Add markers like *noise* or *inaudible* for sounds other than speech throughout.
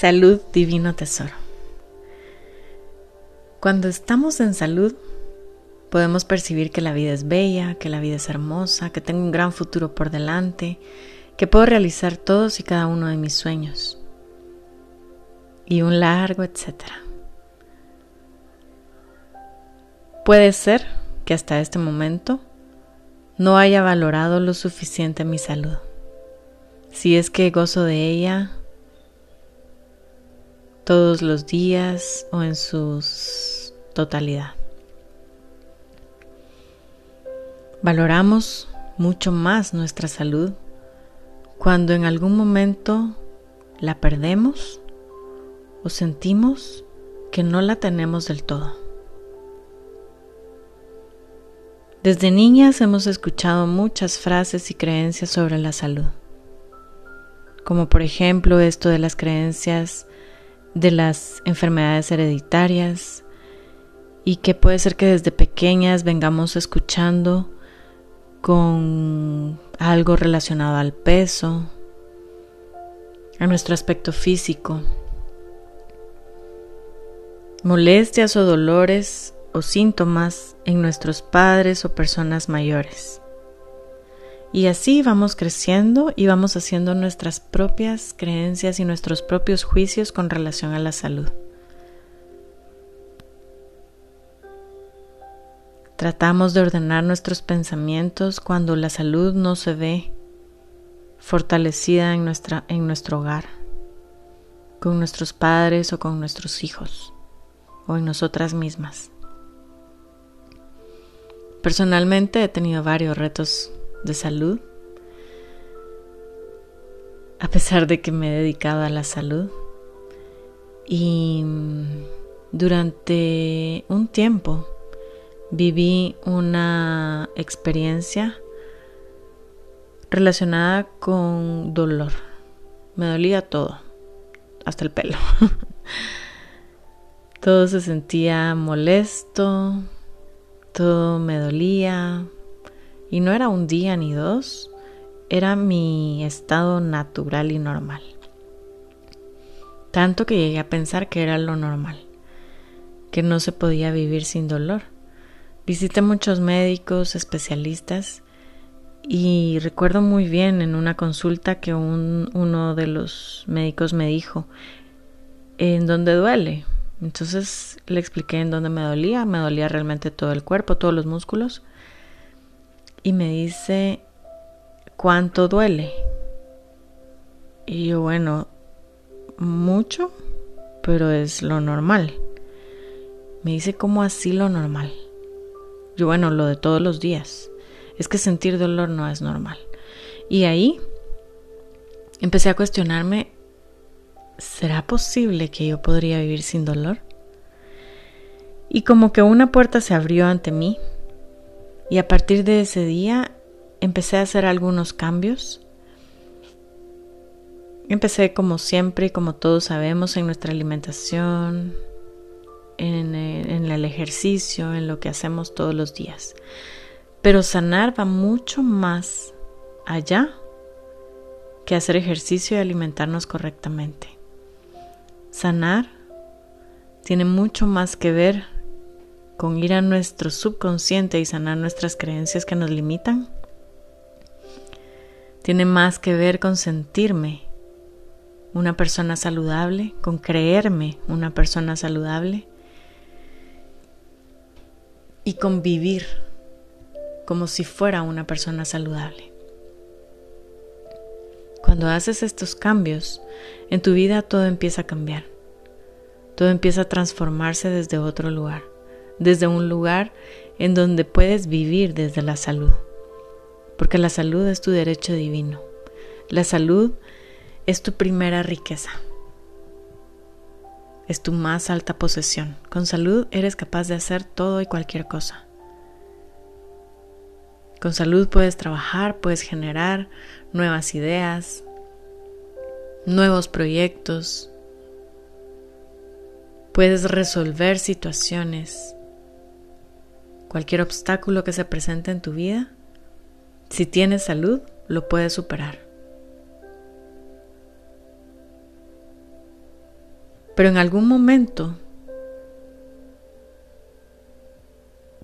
Salud, divino tesoro. Cuando estamos en salud, podemos percibir que la vida es bella, que la vida es hermosa, que tengo un gran futuro por delante, que puedo realizar todos y cada uno de mis sueños. Y un largo etcétera. Puede ser que hasta este momento no haya valorado lo suficiente mi salud. Si es que gozo de ella todos los días o en su totalidad. Valoramos mucho más nuestra salud cuando en algún momento la perdemos o sentimos que no la tenemos del todo. Desde niñas hemos escuchado muchas frases y creencias sobre la salud, como por ejemplo esto de las creencias de las enfermedades hereditarias y que puede ser que desde pequeñas vengamos escuchando con algo relacionado al peso, a nuestro aspecto físico, molestias o dolores o síntomas en nuestros padres o personas mayores. Y así vamos creciendo y vamos haciendo nuestras propias creencias y nuestros propios juicios con relación a la salud. Tratamos de ordenar nuestros pensamientos cuando la salud no se ve fortalecida en, nuestra, en nuestro hogar, con nuestros padres o con nuestros hijos o en nosotras mismas. Personalmente he tenido varios retos de salud, a pesar de que me he dedicado a la salud. Y durante un tiempo viví una experiencia relacionada con dolor. Me dolía todo, hasta el pelo. *laughs* todo se sentía molesto, todo me dolía. Y no era un día ni dos, era mi estado natural y normal. Tanto que llegué a pensar que era lo normal, que no se podía vivir sin dolor Visité muchos médicos, especialistas y recuerdo muy bien en una consulta que uno de los médicos me dijo, ¿en dónde duele? Entonces le expliqué en dónde me dolía, me dolía realmente todo el cuerpo, todos los músculos. Y me dice, ¿cuánto duele? Y yo, bueno, mucho, pero es lo normal. Me dice, ¿cómo así lo normal? Yo, bueno, lo de todos los días. Es que sentir dolor no es normal. Y ahí empecé a cuestionarme, ¿será posible que yo podría vivir sin dolor? Y como que una puerta se abrió ante mí y a partir de ese día empecé a hacer algunos cambios. Empecé como siempre, como todos sabemos, en nuestra alimentación, en, el ejercicio, en lo que hacemos todos los días. Pero sanar va mucho más allá que hacer ejercicio y alimentarnos correctamente. Sanar tiene mucho más que ver con ir a nuestro subconsciente y sanar nuestras creencias que nos limitan. Tiene más que ver con sentirme una persona saludable, con creerme una persona saludable y convivir como si fuera una persona saludable. Cuando haces estos cambios, en tu vida todo empieza a cambiar. Todo empieza a transformarse desde otro lugar, desde un lugar en donde puedes vivir desde la salud. Porque la salud es tu derecho divino. La salud es tu primera riqueza es tu más alta posesión. Con salud eres capaz de hacer todo y cualquier cosa. Con salud puedes trabajar, puedes generar nuevas ideas, nuevos proyectos, puedes resolver situaciones, cualquier obstáculo que se presente en tu vida. Si tienes salud, lo puedes superar. Pero en algún momento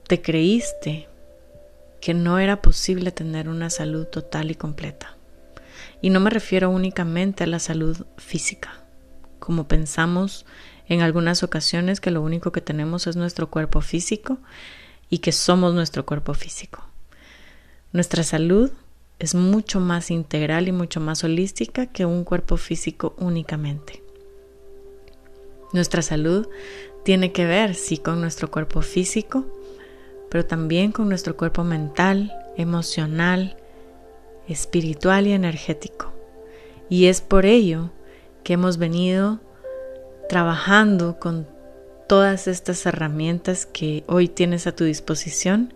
te creíste que no era posible tener una salud total y completa. Y no me refiero únicamente a la salud física, como pensamos en algunas ocasiones que lo único que tenemos es nuestro cuerpo físico y que somos nuestro cuerpo físico. Nuestra salud es mucho más integral y mucho más holística que un cuerpo físico únicamente. Nuestra salud tiene que ver, sí, con nuestro cuerpo físico, pero también con nuestro cuerpo mental, emocional, espiritual y energético. Y es por ello que hemos venido trabajando con todas estas herramientas que hoy tienes a tu disposición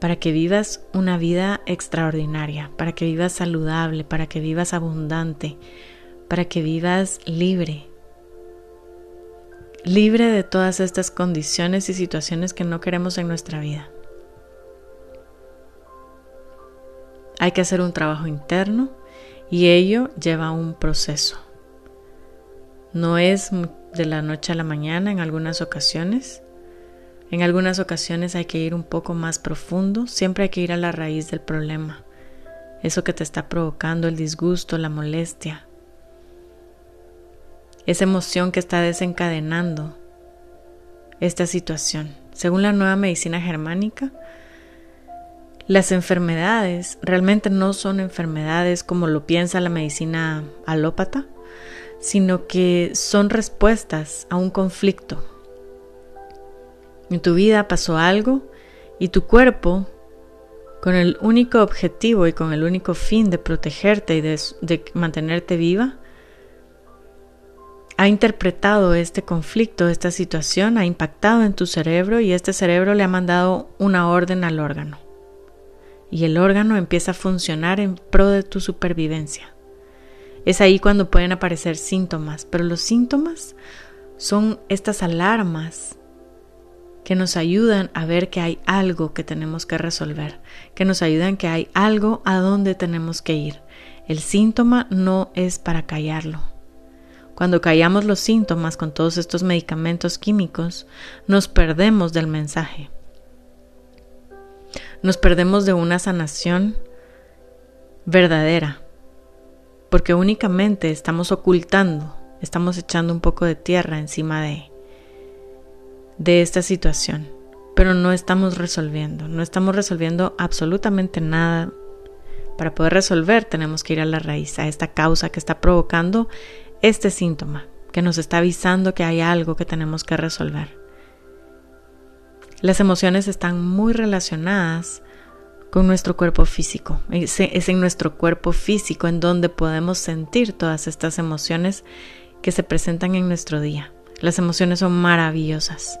para que vivas una vida extraordinaria, para que vivas saludable, para que vivas abundante, para que vivas libre, libre de todas estas condiciones y situaciones que no queremos en nuestra vida. Hay que hacer un trabajo interno y ello lleva un proceso. No es de la noche a la mañana en algunas ocasiones. En algunas ocasiones hay que ir un poco más profundo, siempre hay que ir a la raíz del problema, eso que te está provocando el disgusto, la molestia, esa emoción que está desencadenando esta situación. Según la nueva medicina germánica, las enfermedades realmente no son enfermedades como lo piensa la medicina alópata, sino que son respuestas a un conflicto. En tu vida pasó algo y tu cuerpo, con el único objetivo y con el único fin de protegerte y de, mantenerte viva, ha interpretado este conflicto, esta situación, ha impactado en tu cerebro y este cerebro le ha mandado una orden al órgano. Y el órgano empieza a funcionar en pro de tu supervivencia. Es ahí cuando pueden aparecer síntomas, pero los síntomas son estas alarmas que nos ayudan a ver que hay algo que tenemos que resolver, que nos ayudan que hay algo a donde tenemos que ir. El síntoma no es para callarlo. Cuando callamos los síntomas con todos estos medicamentos químicos, nos perdemos del mensaje. Nos perdemos de una sanación verdadera, porque únicamente estamos ocultando, estamos echando un poco de tierra encima de, de esta situación, pero no estamos resolviendo, no estamos resolviendo absolutamente nada. Para poder resolver tenemos que ir a la raíz, a esta causa que está provocando este síntoma, que nos está avisando que hay algo que tenemos que resolver. Las emociones están muy relacionadas con nuestro cuerpo físico. Es, en nuestro cuerpo físico en donde podemos sentir todas estas emociones que se presentan en nuestro día. Las emociones son maravillosas.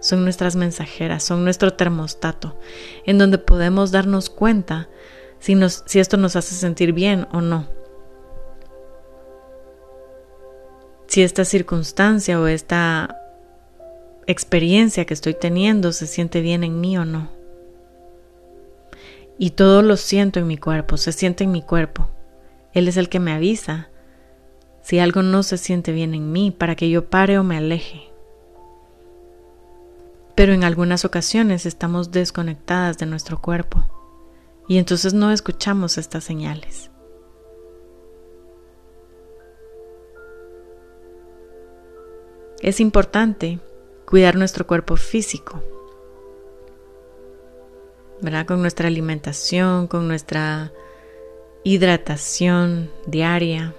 Son nuestras mensajeras, son nuestro termostato, en donde podemos darnos cuenta si, nos, si esto nos hace sentir bien o no. Si esta circunstancia o esta experiencia que estoy teniendo se siente bien en mí o no y todo lo siento en mi cuerpo, se siente en mi cuerpo. Él es el que me avisa si algo no se siente bien en mí para que yo pare o me aleje. Pero en algunas ocasiones estamos desconectadas de nuestro cuerpo y entonces no escuchamos estas señales. Es importante cuidar nuestro cuerpo físico ¿verdad? Con nuestra alimentación, con nuestra hidratación diaria,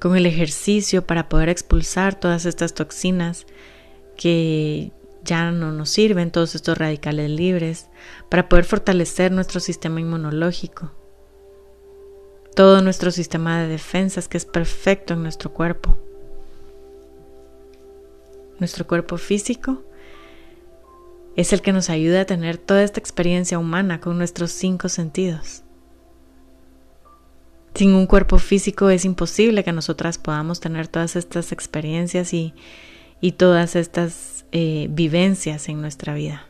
con el ejercicio para poder expulsar todas estas toxinas que ya no nos sirven, todos estos radicales libres, para poder fortalecer nuestro sistema inmunológico, todo nuestro sistema de defensas que es perfecto en nuestro cuerpo. Nuestro cuerpo físico es el que nos ayuda a tener toda esta experiencia humana con nuestros cinco sentidos. Sin un cuerpo físico es imposible que nosotras podamos tener todas estas experiencias y, todas estas eh, vivencias en nuestra vida.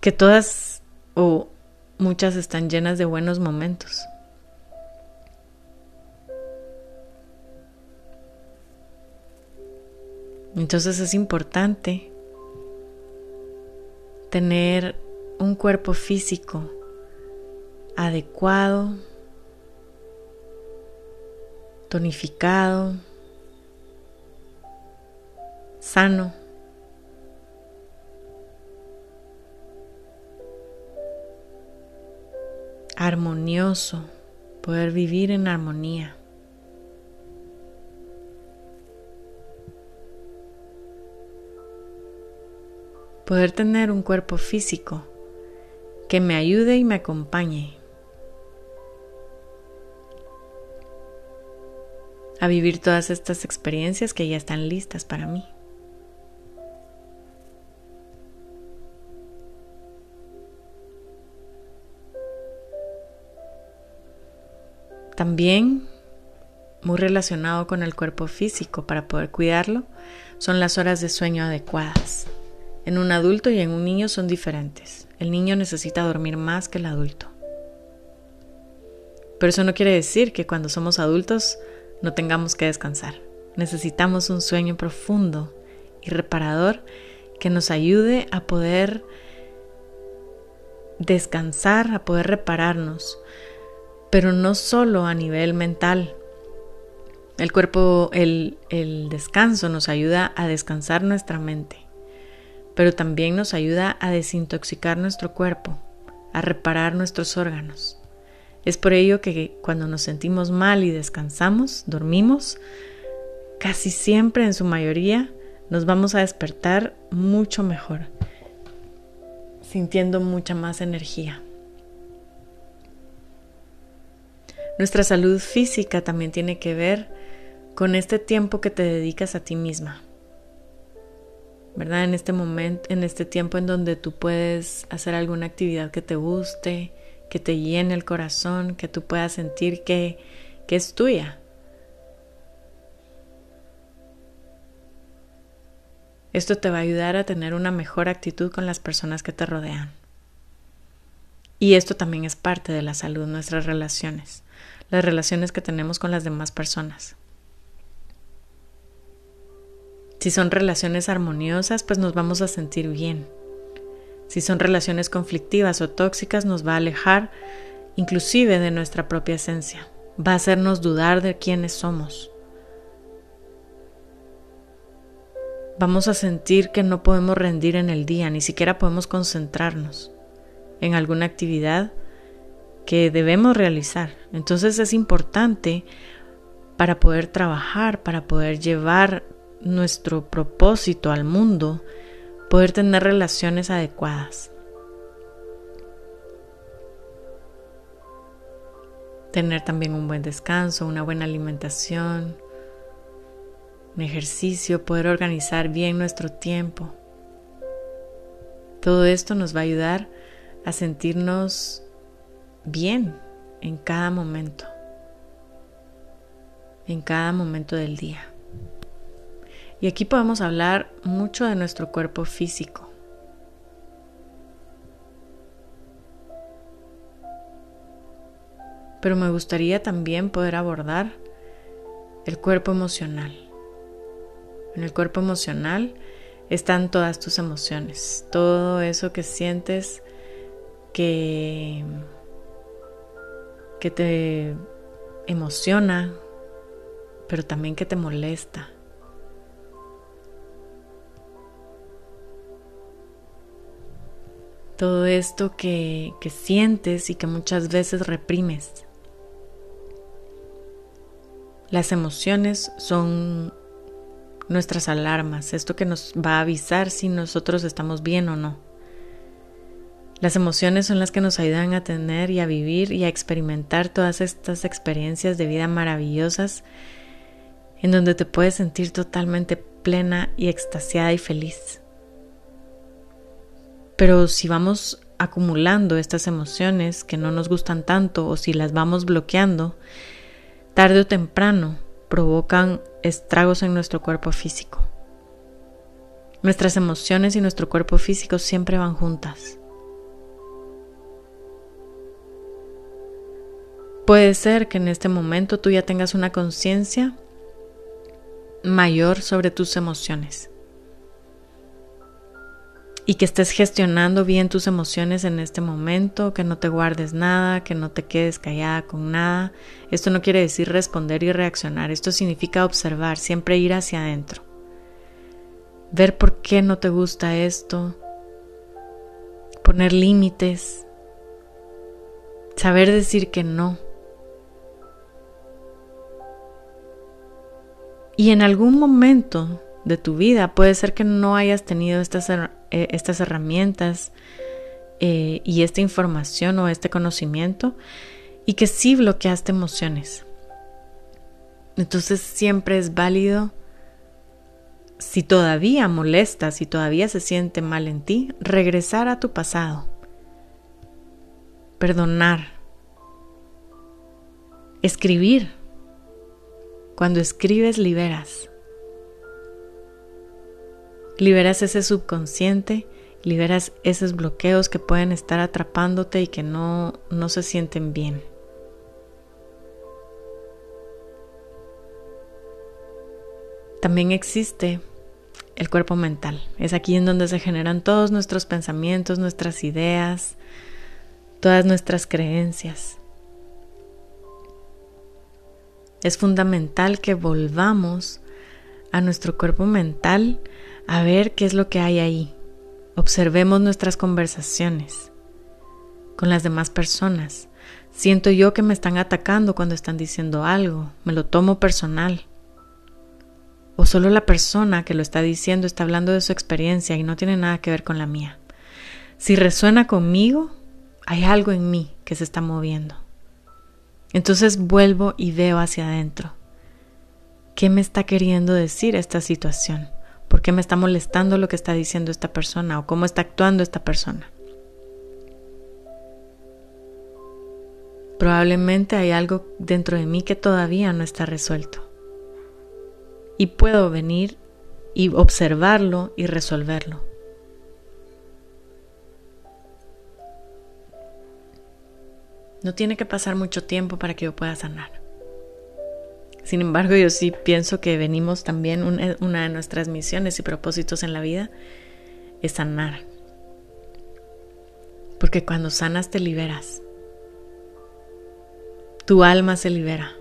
Que todas o muchas están llenas de buenos momentos. Entonces es importante tener un cuerpo físico adecuado, tonificado, sano. armonioso, poder vivir en armonía. Poder tener un cuerpo físico que me ayude y me acompañe a vivir todas estas experiencias que ya están listas para mí. También, muy relacionado con el cuerpo físico para poder cuidarlo, son las horas de sueño adecuadas. En un adulto y en un niño son diferentes. El niño necesita dormir más que el adulto. Pero eso no quiere decir que cuando somos adultos no tengamos que descansar. Necesitamos un sueño profundo y reparador que nos ayude a poder descansar, a poder repararnos, pero no solo a nivel mental. El cuerpo, el, descanso nos ayuda a descansar nuestra mente, pero también nos ayuda a desintoxicar nuestro cuerpo, a reparar nuestros órganos. Es por ello que cuando nos sentimos mal y descansamos, dormimos, casi siempre en su mayoría nos vamos a despertar mucho mejor, sintiendo mucha más energía. Nuestra salud física también tiene que ver con este tiempo que te dedicas a ti misma. ¿Verdad? En este momento, en este tiempo en donde tú puedes hacer alguna actividad que te guste, que te llene el corazón, que tú puedas sentir que, que es tuya. Esto te va a ayudar a tener una mejor actitud con las personas que te rodean. Y esto también es parte de la salud, nuestras relaciones las relaciones que tenemos con las demás personas. Si son relaciones armoniosas, pues nos vamos a sentir bien. Si son relaciones conflictivas o tóxicas, nos va a alejar inclusive de nuestra propia esencia. Va a hacernos dudar de quiénes somos. Vamos a sentir que no podemos rendir en el día, ni siquiera podemos concentrarnos en alguna actividad que debemos realizar. Entonces es importante para poder trabajar, para poder llevar nuestro propósito al mundo, poder tener relaciones adecuadas. Tener también un buen descanso, una buena alimentación, un ejercicio, poder organizar bien nuestro tiempo. Todo esto nos va a ayudar a sentirnos bien en cada momento, en cada momento del día. Y aquí podemos hablar mucho de nuestro cuerpo físico. Pero me gustaría también poder abordar el cuerpo emocional. En el cuerpo emocional están todas tus emociones, todo eso que sientes que que te emociona, pero también que te molesta. Todo esto que, que sientes y que muchas veces reprimes. Las emociones son nuestras alarmas, esto que nos va a avisar si nosotros estamos bien o no. Las emociones son las que nos ayudan a tener y a vivir y a experimentar todas estas experiencias de vida maravillosas en donde te puedes sentir totalmente plena y extasiada y feliz. Pero si vamos acumulando estas emociones que no nos gustan tanto o si las vamos bloqueando, tarde o temprano provocan estragos en nuestro cuerpo físico. Nuestras emociones y nuestro cuerpo físico siempre van juntas. Puede ser que en este momento tú ya tengas una conciencia mayor sobre tus emociones. Y que estés gestionando bien tus emociones en este momento, que no te guardes nada, que no te quedes callada con nada. Esto no quiere decir responder y reaccionar, esto significa observar, siempre ir hacia adentro. Ver por qué no te gusta esto, poner límites, saber decir que no. Y en algún momento de tu vida puede ser que no hayas tenido estas, eh, estas herramientas eh, y esta información o este conocimiento y que sí bloqueaste emociones. Entonces siempre es válido, si todavía molesta, si todavía se siente mal en ti, regresar a tu pasado, perdonar, escribir cuando escribes liberas. Liberas ese subconsciente, liberas esos bloqueos que pueden estar atrapándote y que no, no se sienten bien. También existe el cuerpo mental. Es aquí en donde se generan todos nuestros pensamientos, nuestras ideas, todas nuestras creencias. Es fundamental que volvamos a nuestro cuerpo mental a ver qué es lo que hay ahí. Observemos nuestras conversaciones con las demás personas. Siento yo que me están atacando cuando están diciendo algo, me lo tomo personal. O solo la persona que lo está diciendo está hablando de su experiencia y no tiene nada que ver con la mía. Si resuena conmigo, hay algo en mí que se está moviendo. Entonces vuelvo y veo hacia adentro. ¿Qué me está queriendo decir esta situación? ¿Por qué me está molestando lo que está diciendo esta persona o cómo está actuando esta persona? Probablemente hay algo dentro de mí que todavía no está resuelto. Y puedo venir y observarlo y resolverlo. No tiene que pasar mucho tiempo para que yo pueda sanar. Sin embargo, yo sí pienso que venimos también, una de nuestras misiones y propósitos en la vida es sanar. Porque cuando sanas te liberas. Tu alma se libera.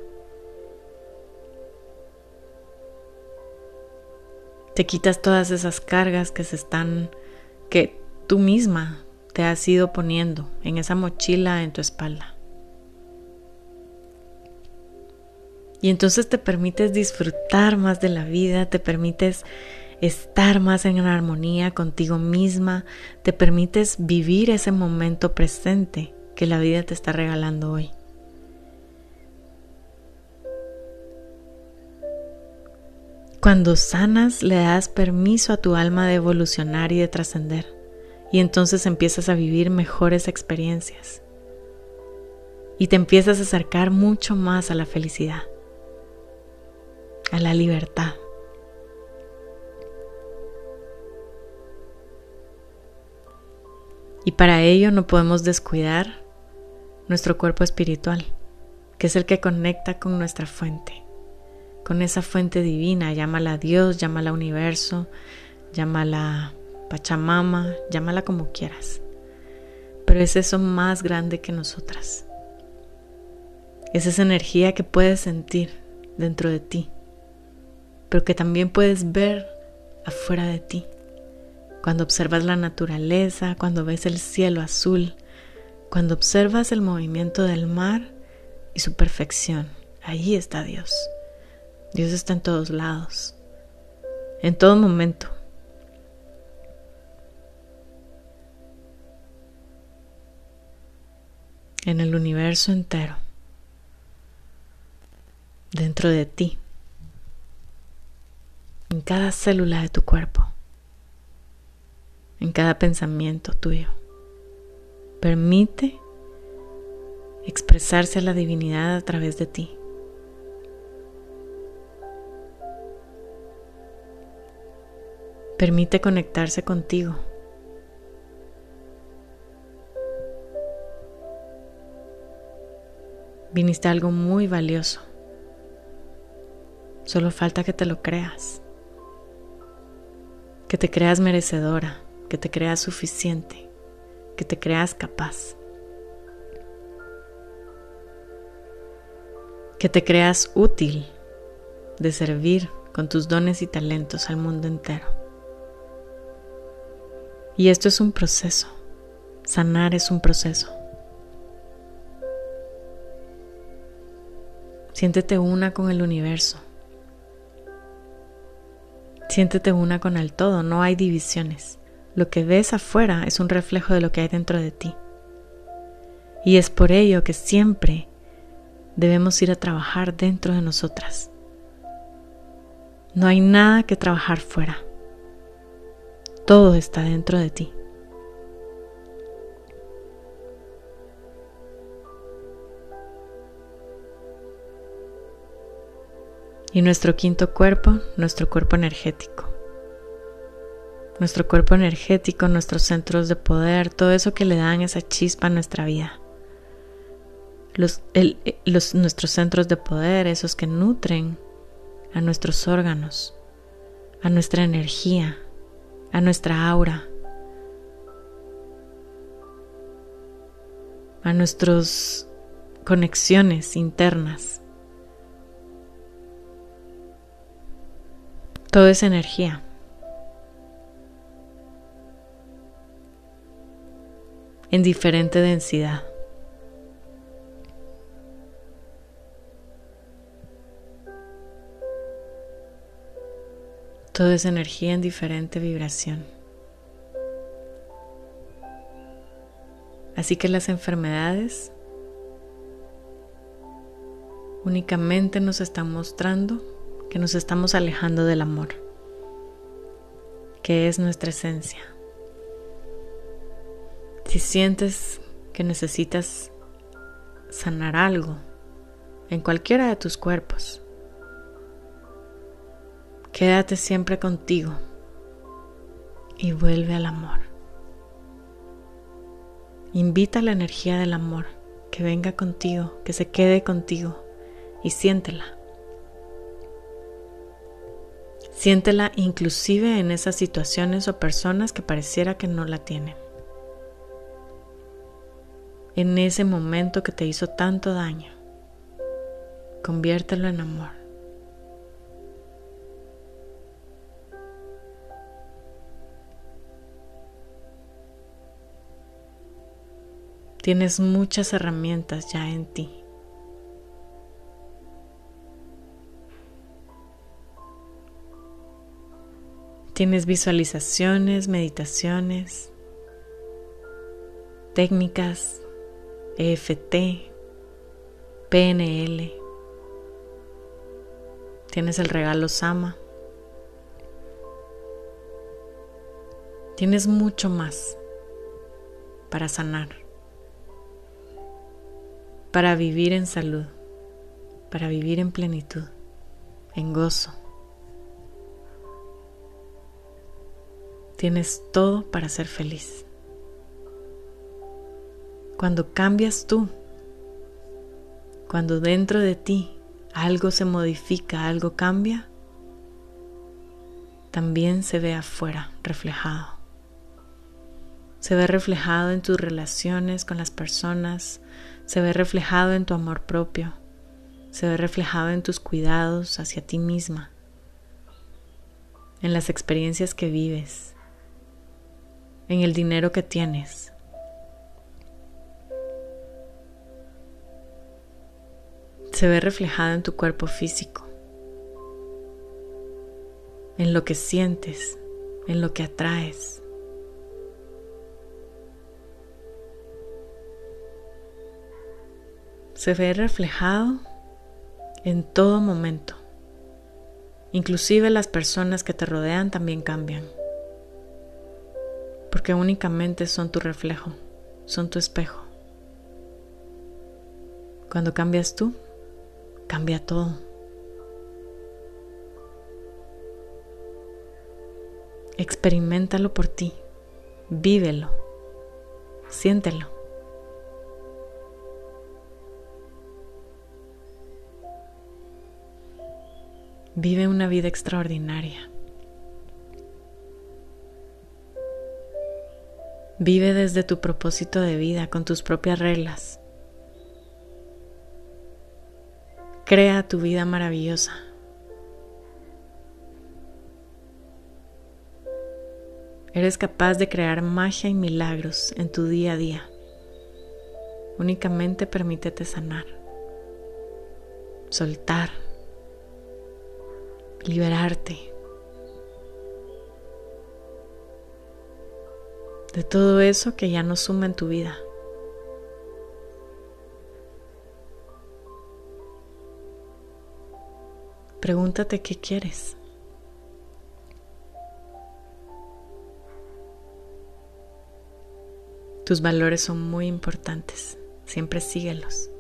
Te quitas todas esas cargas que se están, que tú misma te has ido poniendo en esa mochila en tu espalda. Y entonces te permites disfrutar más de la vida, te permites estar más en armonía contigo misma, te permites vivir ese momento presente que la vida te está regalando hoy. Cuando sanas, le das permiso a tu alma de evolucionar y de trascender, y entonces empiezas a vivir mejores experiencias, y te empiezas a acercar mucho más a la felicidad a la libertad. Y para ello no podemos descuidar nuestro cuerpo espiritual, que es el que conecta con nuestra fuente, con esa fuente divina, llámala Dios, llámala universo, llámala Pachamama, llámala como quieras. Pero es eso más grande que nosotras. Es esa energía que puedes sentir dentro de ti pero que también puedes ver afuera de ti. Cuando observas la naturaleza, cuando ves el cielo azul, cuando observas el movimiento del mar y su perfección, ahí está Dios. Dios está en todos lados, en todo momento. En el universo entero, dentro de ti en cada célula de tu cuerpo, en cada pensamiento tuyo. Permite expresarse a la divinidad a través de ti. Permite conectarse contigo. Viniste algo muy valioso. Solo falta que te lo creas. Que te creas merecedora, que te creas suficiente, que te creas capaz. Que te creas útil de servir con tus dones y talentos al mundo entero. Y esto es un proceso. Sanar es un proceso. Siéntete una con el universo. Siéntete una con el todo, no hay divisiones. Lo que ves afuera es un reflejo de lo que hay dentro de ti. Y es por ello que siempre debemos ir a trabajar dentro de nosotras. No hay nada que trabajar fuera. Todo está dentro de ti. Y nuestro quinto cuerpo, nuestro cuerpo energético. Nuestro cuerpo energético, nuestros centros de poder, todo eso que le dan esa chispa a nuestra vida. Los, nuestros centros de poder, esos que nutren a nuestros órganos, a nuestra energía, a nuestra aura, a nuestras conexiones internas. Todo es energía. En diferente densidad. Todo es energía en diferente vibración. Así que las enfermedades únicamente nos están mostrando que nos estamos alejando del amor, que es nuestra esencia. Si sientes que necesitas sanar algo en cualquiera de tus cuerpos, quédate siempre contigo y vuelve al amor. Invita la energía del amor que venga contigo, que se quede contigo y siéntela. Siéntela inclusive en esas situaciones o personas que pareciera que no la tienen. En ese momento que te hizo tanto daño, conviértelo en amor. Tienes muchas herramientas ya en ti. Tienes visualizaciones, meditaciones, técnicas, EFT, PNL. Tienes el regalo Sama. Tienes mucho más para sanar, para vivir en salud, para vivir en plenitud, en gozo. Tienes todo para ser feliz. Cuando cambias tú, cuando dentro de ti algo se modifica, algo cambia, también se ve afuera reflejado. Se ve reflejado en tus relaciones con las personas, se ve reflejado en tu amor propio, se ve reflejado en tus cuidados hacia ti misma, en las experiencias que vives, en el dinero que tienes. Se ve reflejado en tu cuerpo físico, en lo que sientes, en lo que atraes. Se ve reflejado en todo momento. Inclusive las personas que te rodean también cambian porque únicamente son tu reflejo, son tu espejo. Cuando cambias tú, cambia todo. Experimentalo por ti, vívelo, siéntelo. Vive una vida extraordinaria. Vive desde tu propósito de vida, con tus propias reglas. Crea tu vida maravillosa. Eres capaz de crear magia y milagros en tu día a día. Únicamente permítete sanar, soltar, liberarte de todo eso que ya no suma en tu vida. Pregúntate qué quieres. Tus valores son muy importantes, siempre síguelos.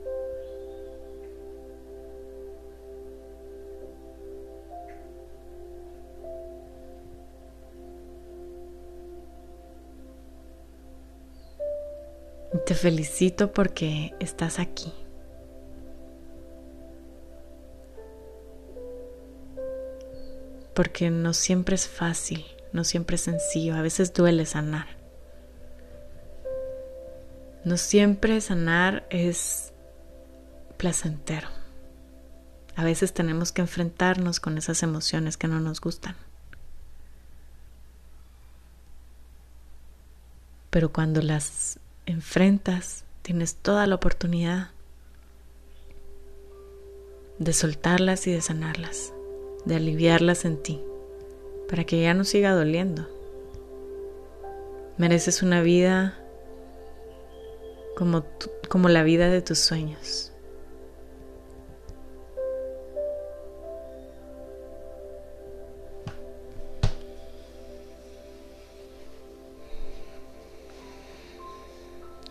Felicito porque estás aquí. Porque no siempre es fácil, no siempre es sencillo, a veces duele sanar. No siempre sanar es placentero. A veces tenemos que enfrentarnos con esas emociones que no nos gustan. Pero cuando las enfrentas, tienes toda la oportunidad de soltarlas y de sanarlas, de aliviarlas en ti, para que ya no siga doliendo. Mereces una vida como, como la vida de tus sueños.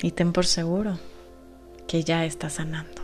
Y ten por seguro que ya está sanando.